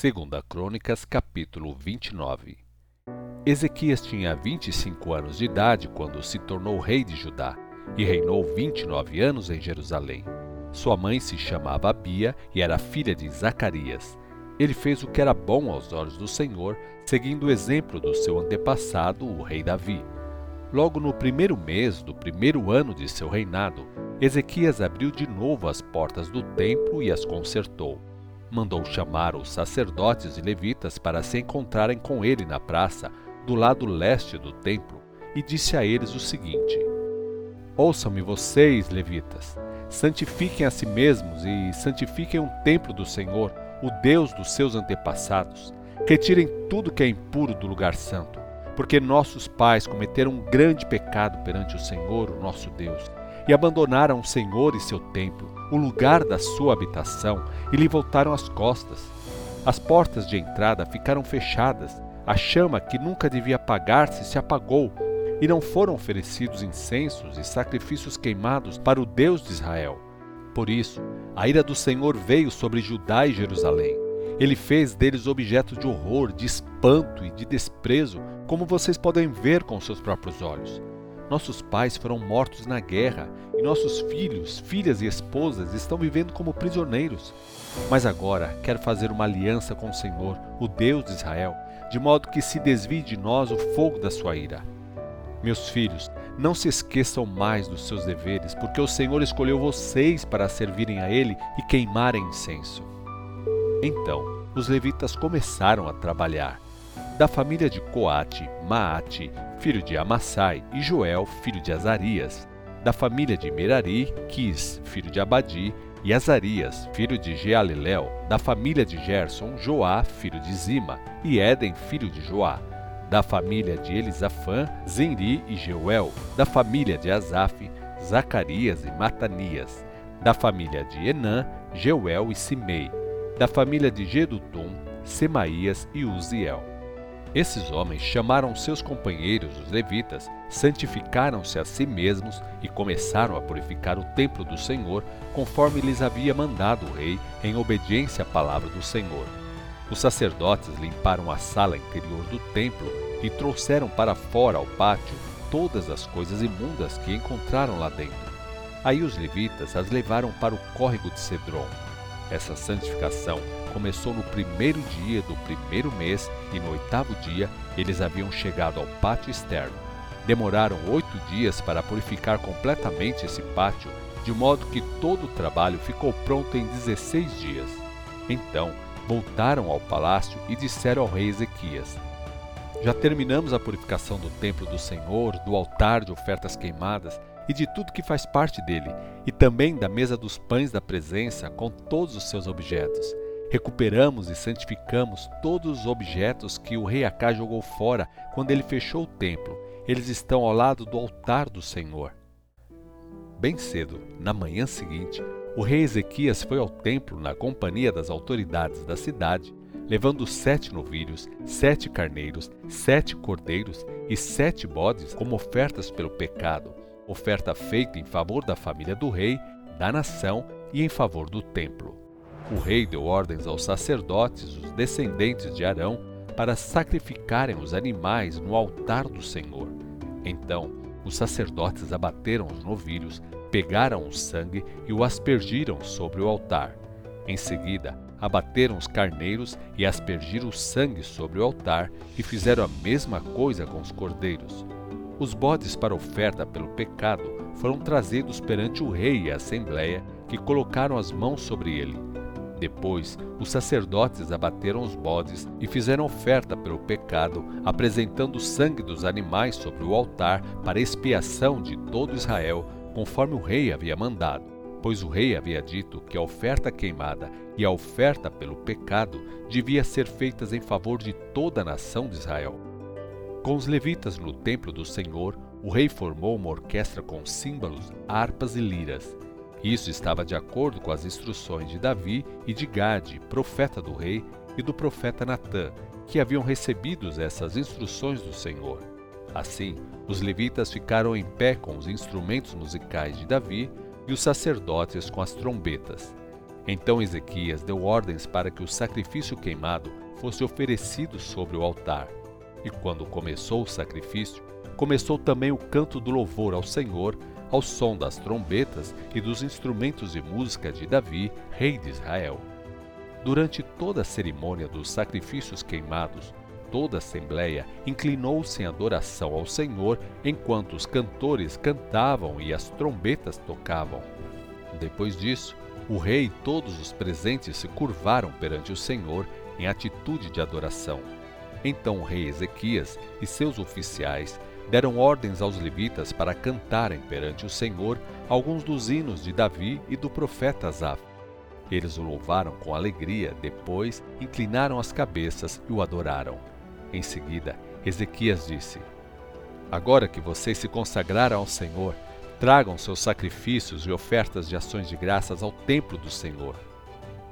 Segunda Crônicas, capítulo 29 Ezequias tinha 25 anos de idade quando se tornou rei de Judá e reinou 29 anos em Jerusalém. Sua mãe se chamava Abia e era filha de Zacarias. Ele fez o que era bom aos olhos do Senhor, seguindo o exemplo do seu antepassado, o rei Davi. Logo no primeiro mês do primeiro ano de seu reinado, Ezequias abriu de novo as portas do templo e as consertou mandou chamar os sacerdotes e levitas para se encontrarem com ele na praça, do lado leste do templo, e disse a eles o seguinte: Ouçam-me vocês, levitas, santifiquem a si mesmos e santifiquem o templo do Senhor, o Deus dos seus antepassados. Retirem tudo que é impuro do lugar santo, porque nossos pais cometeram um grande pecado perante o Senhor, o nosso Deus e abandonaram o Senhor e seu templo, o lugar da sua habitação, e lhe voltaram as costas. As portas de entrada ficaram fechadas, a chama que nunca devia apagar-se se apagou, e não foram oferecidos incensos e sacrifícios queimados para o Deus de Israel. Por isso, a ira do Senhor veio sobre Judá e Jerusalém. Ele fez deles objetos de horror, de espanto e de desprezo, como vocês podem ver com seus próprios olhos. Nossos pais foram mortos na guerra e nossos filhos, filhas e esposas estão vivendo como prisioneiros. Mas agora quero fazer uma aliança com o Senhor, o Deus de Israel, de modo que se desvie de nós o fogo da sua ira. Meus filhos, não se esqueçam mais dos seus deveres, porque o Senhor escolheu vocês para servirem a Ele e queimarem incenso. Então, os levitas começaram a trabalhar da família de Coate, Maate, filho de Amassai, e Joel, filho de Azarias, da família de Merari, Quis, filho de Abadi, e Azarias, filho de Jealelel, da família de Gerson, Joá, filho de Zima, e Éden, filho de Joá, da família de Elisafã, Zenri e Jeuel, da família de Asaf, Zacarias e Matanias, da família de Enã, Jeuel e Simei, da família de Gedutum, Semaías e Uziel. Esses homens chamaram seus companheiros, os levitas, santificaram-se a si mesmos e começaram a purificar o templo do Senhor, conforme lhes havia mandado o rei, em obediência à palavra do Senhor. Os sacerdotes limparam a sala interior do templo e trouxeram para fora ao pátio todas as coisas imundas que encontraram lá dentro. Aí os levitas as levaram para o córrego de Cedron. Essa santificação começou no primeiro dia do primeiro mês e no oitavo dia eles haviam chegado ao pátio externo. Demoraram oito dias para purificar completamente esse pátio, de modo que todo o trabalho ficou pronto em dezesseis dias. Então voltaram ao palácio e disseram ao rei Ezequias: Já terminamos a purificação do templo do Senhor, do altar de ofertas queimadas e de tudo que faz parte dele, e também da mesa dos pães da presença com todos os seus objetos. Recuperamos e santificamos todos os objetos que o rei Acá jogou fora quando ele fechou o templo. Eles estão ao lado do altar do Senhor. Bem cedo, na manhã seguinte, o rei Ezequias foi ao templo na companhia das autoridades da cidade, levando sete novilhos, sete carneiros, sete cordeiros e sete bodes como ofertas pelo pecado, oferta feita em favor da família do rei, da nação e em favor do templo o rei deu ordens aos sacerdotes, os descendentes de Arão, para sacrificarem os animais no altar do Senhor. Então, os sacerdotes abateram os novilhos, pegaram o sangue e o aspergiram sobre o altar. Em seguida, abateram os carneiros e aspergiram o sangue sobre o altar e fizeram a mesma coisa com os cordeiros. Os bodes para oferta pelo pecado foram trazidos perante o rei e a assembleia, que colocaram as mãos sobre ele. Depois, os sacerdotes abateram os bodes e fizeram oferta pelo pecado, apresentando o sangue dos animais sobre o altar para expiação de todo Israel, conforme o rei havia mandado. Pois o rei havia dito que a oferta queimada e a oferta pelo pecado devia ser feitas em favor de toda a nação de Israel. Com os levitas no templo do Senhor, o rei formou uma orquestra com símbolos, harpas e liras isso estava de acordo com as instruções de Davi e de Gade, profeta do rei, e do profeta Natã, que haviam recebido essas instruções do Senhor. Assim, os levitas ficaram em pé com os instrumentos musicais de Davi e os sacerdotes com as trombetas. Então Ezequias deu ordens para que o sacrifício queimado fosse oferecido sobre o altar. E quando começou o sacrifício, começou também o canto do louvor ao Senhor, ao som das trombetas e dos instrumentos de música de Davi, rei de Israel. Durante toda a cerimônia dos sacrifícios queimados, toda a assembleia inclinou-se em adoração ao Senhor enquanto os cantores cantavam e as trombetas tocavam. Depois disso, o rei e todos os presentes se curvaram perante o Senhor em atitude de adoração. Então o rei Ezequias e seus oficiais deram ordens aos levitas para cantarem perante o Senhor alguns dos hinos de Davi e do profeta Asaf. Eles o louvaram com alegria, depois inclinaram as cabeças e o adoraram. Em seguida, Ezequias disse: Agora que vocês se consagraram ao Senhor, Tragam seus sacrifícios e ofertas de ações de graças ao templo do Senhor.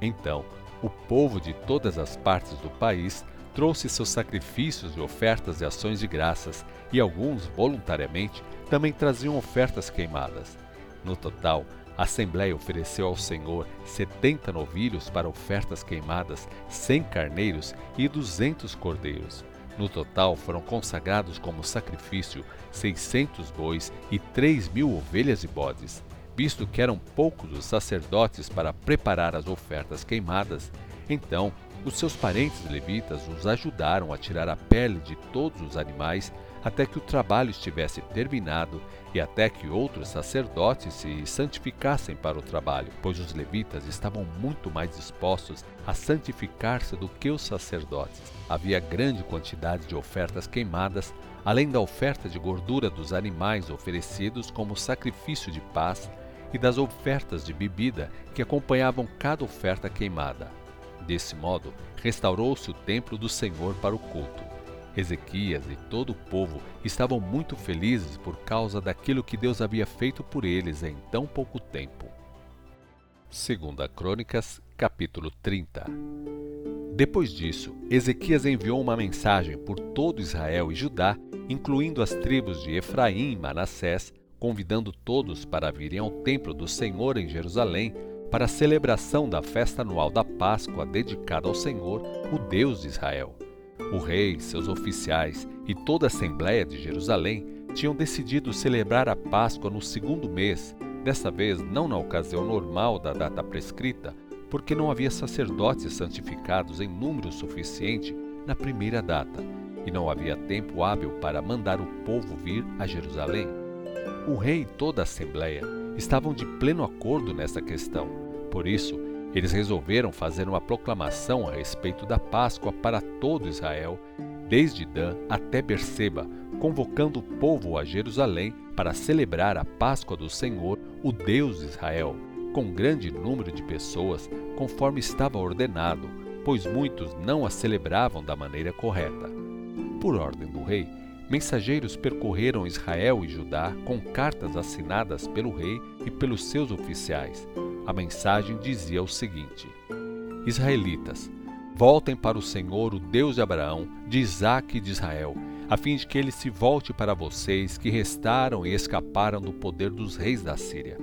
Então, o povo de todas as partes do país trouxe seus sacrifícios e ofertas de ações de graças, e alguns, voluntariamente, também traziam ofertas queimadas. No total, a Assembleia ofereceu ao Senhor setenta novilhos para ofertas queimadas, cem carneiros e duzentos cordeiros. No total, foram consagrados como sacrifício 600 bois e 3 mil ovelhas e bodes. Visto que eram poucos os sacerdotes para preparar as ofertas queimadas, então os seus parentes levitas os ajudaram a tirar a pele de todos os animais até que o trabalho estivesse terminado e até que outros sacerdotes se santificassem para o trabalho, pois os levitas estavam muito mais dispostos a santificar-se do que os sacerdotes. Havia grande quantidade de ofertas queimadas, além da oferta de gordura dos animais oferecidos como sacrifício de paz e das ofertas de bebida que acompanhavam cada oferta queimada. Desse modo, restaurou-se o templo do Senhor para o culto. Ezequias e todo o povo estavam muito felizes por causa daquilo que Deus havia feito por eles em tão pouco tempo. Segunda Crônicas, capítulo 30. Depois disso, Ezequias enviou uma mensagem por todo Israel e Judá, incluindo as tribos de Efraim e Manassés, convidando todos para virem ao templo do Senhor em Jerusalém para a celebração da festa anual da Páscoa dedicada ao Senhor, o Deus de Israel. O rei, seus oficiais e toda a Assembleia de Jerusalém tinham decidido celebrar a Páscoa no segundo mês, dessa vez não na ocasião normal da data prescrita, porque não havia sacerdotes santificados em número suficiente na primeira data, e não havia tempo hábil para mandar o povo vir a Jerusalém. O rei e toda a Assembleia estavam de pleno acordo nessa questão. Por isso, eles resolveram fazer uma proclamação a respeito da Páscoa para todo Israel, desde Dan até Berseba, convocando o povo a Jerusalém para celebrar a Páscoa do Senhor, o Deus de Israel, com grande número de pessoas, conforme estava ordenado, pois muitos não a celebravam da maneira correta. Por ordem do rei, mensageiros percorreram Israel e Judá com cartas assinadas pelo rei e pelos seus oficiais a mensagem dizia o seguinte: Israelitas, voltem para o Senhor, o Deus de Abraão, de Isaque e de Israel, a fim de que ele se volte para vocês que restaram e escaparam do poder dos reis da Síria.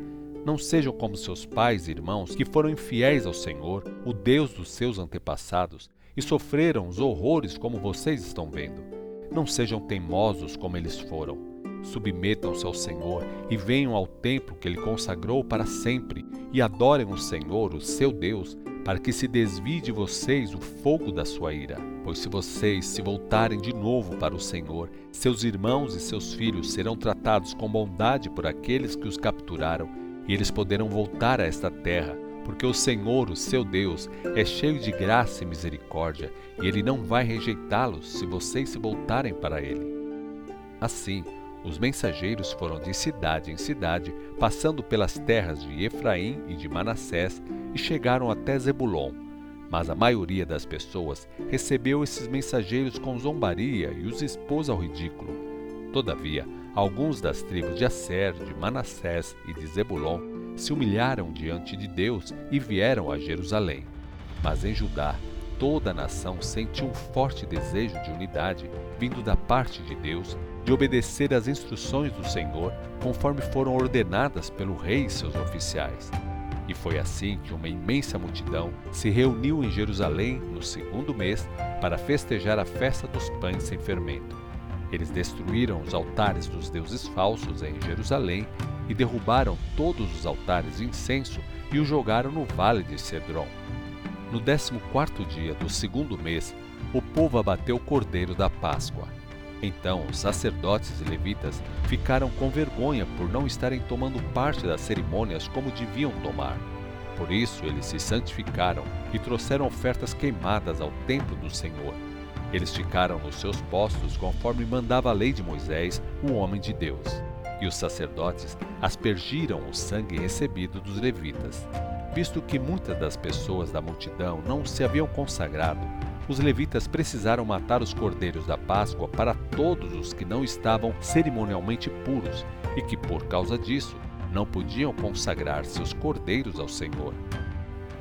Não sejam como seus pais e irmãos que foram infiéis ao Senhor, o Deus dos seus antepassados, e sofreram os horrores como vocês estão vendo. Não sejam teimosos como eles foram Submetam-se ao Senhor e venham ao templo que ele consagrou para sempre e adorem o Senhor, o seu Deus, para que se desvie de vocês o fogo da sua ira. Pois se vocês se voltarem de novo para o Senhor, seus irmãos e seus filhos serão tratados com bondade por aqueles que os capturaram, e eles poderão voltar a esta terra, porque o Senhor, o seu Deus, é cheio de graça e misericórdia, e ele não vai rejeitá-los se vocês se voltarem para ele. Assim, os mensageiros foram de cidade em cidade, passando pelas terras de Efraim e de Manassés, e chegaram até Zebulon. Mas a maioria das pessoas recebeu esses mensageiros com zombaria e os expôs ao ridículo. Todavia, alguns das tribos de Asser, de Manassés e de Zebulon se humilharam diante de Deus e vieram a Jerusalém. Mas em Judá, toda a nação sentiu um forte desejo de unidade vindo da parte de Deus de obedecer às instruções do Senhor, conforme foram ordenadas pelo rei e seus oficiais. E foi assim que uma imensa multidão se reuniu em Jerusalém no segundo mês para festejar a festa dos pães sem fermento. Eles destruíram os altares dos deuses falsos em Jerusalém e derrubaram todos os altares de incenso e os jogaram no vale de Cedron. No décimo quarto dia do segundo mês, o povo abateu o cordeiro da Páscoa. Então os sacerdotes e levitas ficaram com vergonha por não estarem tomando parte das cerimônias como deviam tomar. Por isso eles se santificaram e trouxeram ofertas queimadas ao templo do Senhor. Eles ficaram nos seus postos conforme mandava a lei de Moisés, o homem de Deus. E os sacerdotes aspergiram o sangue recebido dos levitas. Visto que muitas das pessoas da multidão não se haviam consagrado, os levitas precisaram matar os cordeiros da Páscoa para todos os que não estavam cerimonialmente puros e que, por causa disso, não podiam consagrar seus cordeiros ao Senhor.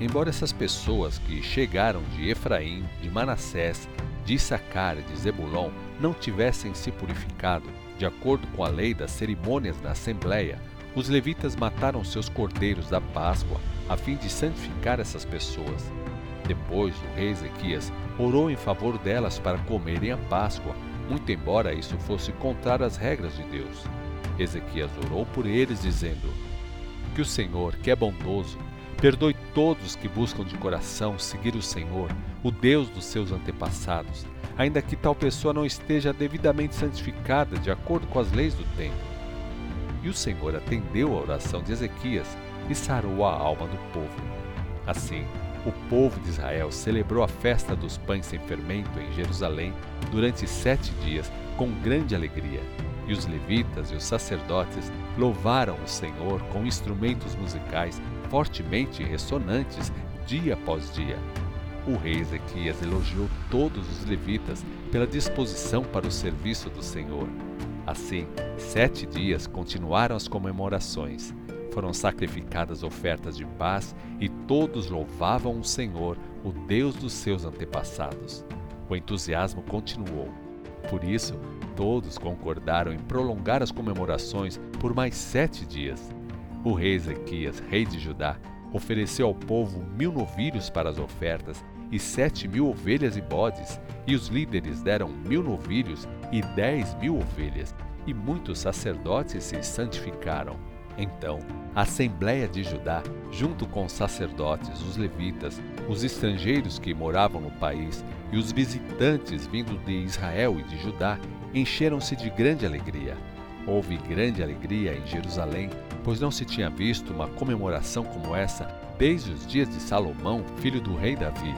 Embora essas pessoas que chegaram de Efraim, de Manassés, de Issacar e de Zebulon não tivessem se purificado, de acordo com a lei das cerimônias da Assembleia, os levitas mataram seus cordeiros da Páscoa a fim de santificar essas pessoas. Depois, o rei Ezequias orou em favor delas para comerem a Páscoa, muito embora isso fosse contrário às regras de Deus. Ezequias orou por eles, dizendo: Que o Senhor, que é bondoso, perdoe todos que buscam de coração seguir o Senhor, o Deus dos seus antepassados, ainda que tal pessoa não esteja devidamente santificada de acordo com as leis do templo. E o Senhor atendeu a oração de Ezequias e sarou a alma do povo. Assim, o povo de Israel celebrou a festa dos pães sem fermento em Jerusalém durante sete dias com grande alegria. E os levitas e os sacerdotes louvaram o Senhor com instrumentos musicais fortemente ressonantes dia após dia. O rei Ezequias elogiou todos os levitas pela disposição para o serviço do Senhor. Assim, sete dias continuaram as comemorações foram sacrificadas ofertas de paz e todos louvavam o Senhor, o Deus dos seus antepassados. O entusiasmo continuou. Por isso, todos concordaram em prolongar as comemorações por mais sete dias. O rei Ezequias, rei de Judá, ofereceu ao povo mil novilhos para as ofertas e sete mil ovelhas e bodes, e os líderes deram mil novilhos e dez mil ovelhas, e muitos sacerdotes se santificaram. Então, a Assembleia de Judá, junto com os sacerdotes, os levitas, os estrangeiros que moravam no país e os visitantes vindos de Israel e de Judá, encheram-se de grande alegria. Houve grande alegria em Jerusalém, pois não se tinha visto uma comemoração como essa desde os dias de Salomão, filho do rei Davi.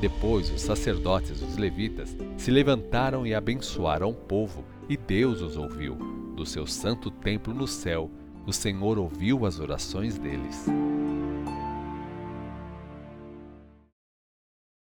Depois, os sacerdotes, os levitas, se levantaram e abençoaram o povo, e Deus os ouviu, do seu santo templo no céu o Senhor ouviu as orações deles.